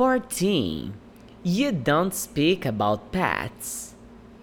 14. You don't speak about pets.